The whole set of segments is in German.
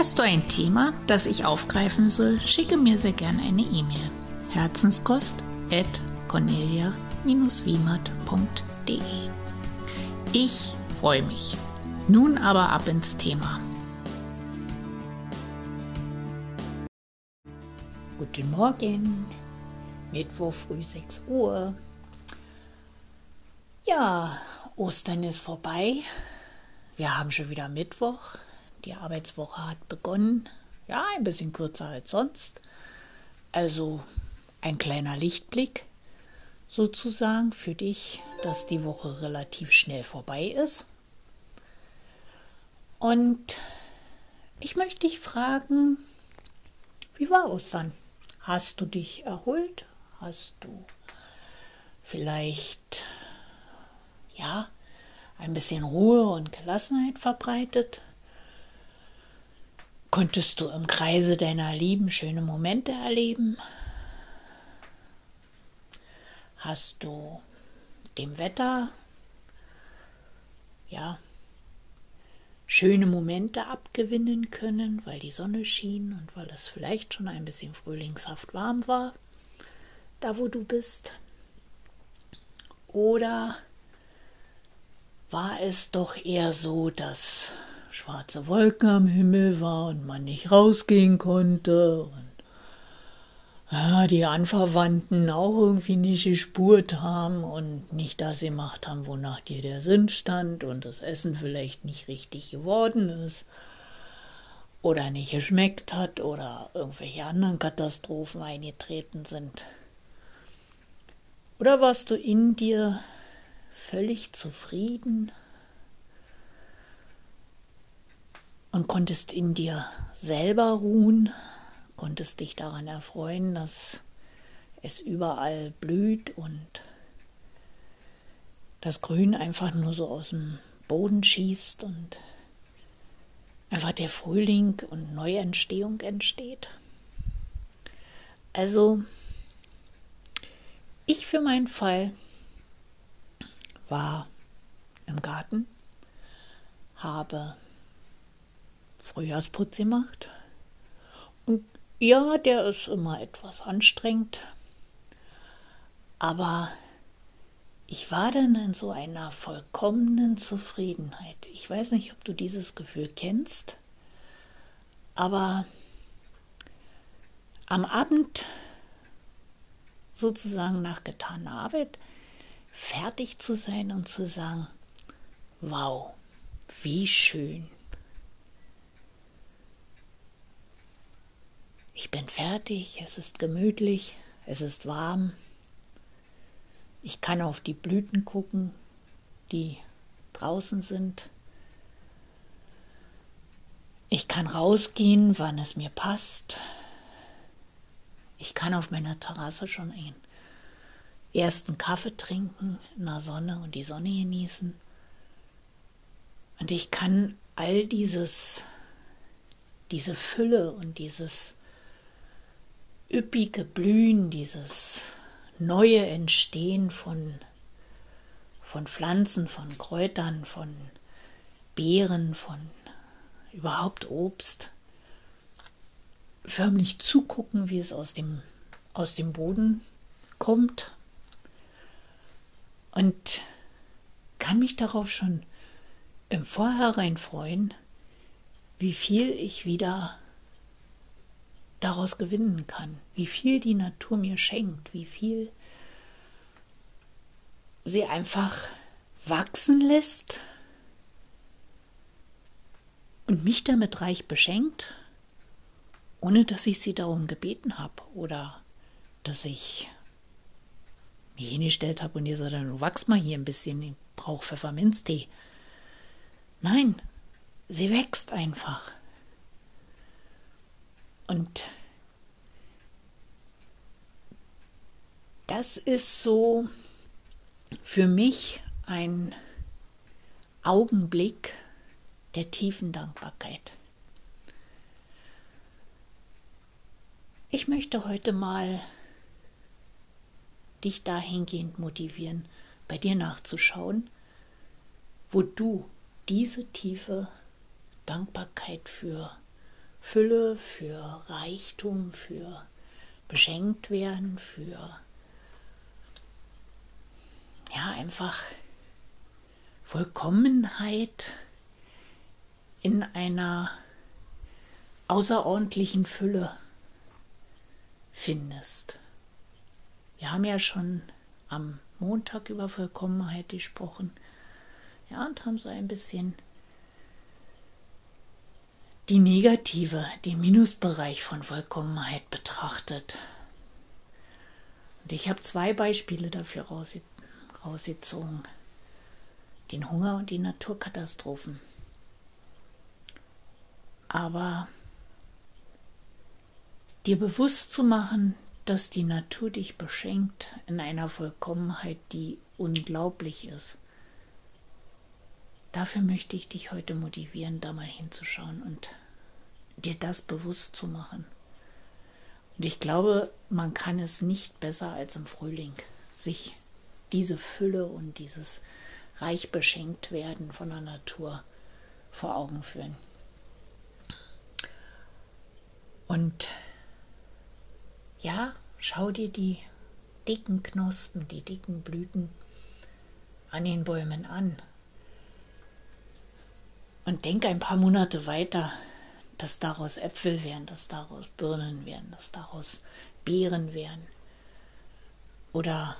Hast du ein Thema, das ich aufgreifen soll, schicke mir sehr gern eine E-Mail. Herzenskost at cornelia-wiemert.de Ich freue mich. Nun aber ab ins Thema. Guten Morgen, Mittwoch früh 6 Uhr. Ja, Ostern ist vorbei. Wir haben schon wieder Mittwoch. Die Arbeitswoche hat begonnen. Ja, ein bisschen kürzer als sonst. Also ein kleiner Lichtblick sozusagen für dich, dass die Woche relativ schnell vorbei ist. Und ich möchte dich fragen, wie war Ostern? Hast du dich erholt? Hast du vielleicht ja, ein bisschen Ruhe und Gelassenheit verbreitet? Konntest du im Kreise deiner Lieben schöne Momente erleben? Hast du dem Wetter ja schöne Momente abgewinnen können, weil die Sonne schien und weil es vielleicht schon ein bisschen frühlingshaft warm war, da wo du bist? Oder war es doch eher so, dass schwarze Wolken am Himmel war und man nicht rausgehen konnte und ja, die Anverwandten auch irgendwie nicht gespurt haben und nicht das gemacht haben, wonach dir der Sinn stand und das Essen vielleicht nicht richtig geworden ist oder nicht geschmeckt hat oder irgendwelche anderen Katastrophen eingetreten sind. Oder warst du in dir völlig zufrieden und konntest in dir selber ruhen, konntest dich daran erfreuen, dass es überall blüht und das Grün einfach nur so aus dem Boden schießt und einfach der Frühling und Neuentstehung entsteht. Also, ich für meinen Fall war im Garten, habe Frühjahrsputz gemacht. Und ja, der ist immer etwas anstrengend, aber ich war dann in so einer vollkommenen Zufriedenheit. Ich weiß nicht, ob du dieses Gefühl kennst, aber am Abend sozusagen nach getaner Arbeit fertig zu sein und zu sagen, wow, wie schön. Ich bin fertig, es ist gemütlich, es ist warm. Ich kann auf die Blüten gucken, die draußen sind. Ich kann rausgehen, wann es mir passt. Ich kann auf meiner Terrasse schon einen ersten Kaffee trinken in der Sonne und die Sonne genießen. Und ich kann all dieses, diese Fülle und dieses üppige Blühen, dieses neue Entstehen von, von Pflanzen, von Kräutern, von Beeren, von überhaupt Obst, förmlich zugucken, wie es aus dem, aus dem Boden kommt. Und kann mich darauf schon im Vorhinein freuen, wie viel ich wieder daraus gewinnen kann, wie viel die Natur mir schenkt, wie viel sie einfach wachsen lässt und mich damit reich beschenkt, ohne dass ich sie darum gebeten habe oder dass ich mich hingestellt habe und ihr sagt, du wachs mal hier ein bisschen, ich brauche Pfefferminztee. Nein, sie wächst einfach. Und das ist so für mich ein Augenblick der tiefen Dankbarkeit. Ich möchte heute mal dich dahingehend motivieren, bei dir nachzuschauen, wo du diese tiefe Dankbarkeit für Fülle, für Reichtum, für beschenkt werden, für ja einfach Vollkommenheit in einer außerordentlichen Fülle findest. Wir haben ja schon am Montag über Vollkommenheit gesprochen. Ja, und haben so ein bisschen die negative, den Minusbereich von Vollkommenheit betrachtet. Und ich habe zwei Beispiele dafür rausgezogen. Den Hunger und die Naturkatastrophen. Aber dir bewusst zu machen, dass die Natur dich beschenkt in einer Vollkommenheit, die unglaublich ist. Dafür möchte ich dich heute motivieren, da mal hinzuschauen und dir das bewusst zu machen. Und ich glaube, man kann es nicht besser als im Frühling, sich diese Fülle und dieses reich beschenkt werden von der Natur vor Augen führen. Und ja, schau dir die dicken Knospen, die dicken Blüten an den Bäumen an. Und denk ein paar Monate weiter, dass daraus Äpfel werden, dass daraus Birnen werden, dass daraus Beeren werden. Oder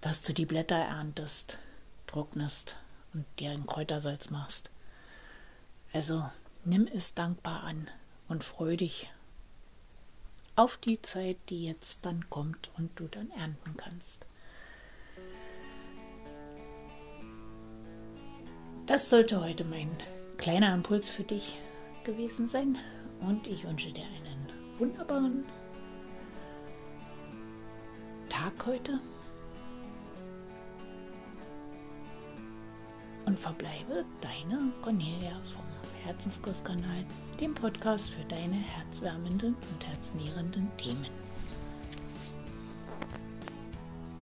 dass du die Blätter erntest, trocknest und dir ein Kräutersalz machst. Also nimm es dankbar an und freu dich auf die Zeit, die jetzt dann kommt und du dann ernten kannst. Das sollte heute mein kleiner Impuls für dich gewesen sein und ich wünsche dir einen wunderbaren Tag heute und verbleibe deine Cornelia vom Herzenskurskanal, dem Podcast für deine herzwärmenden und herznährenden Themen.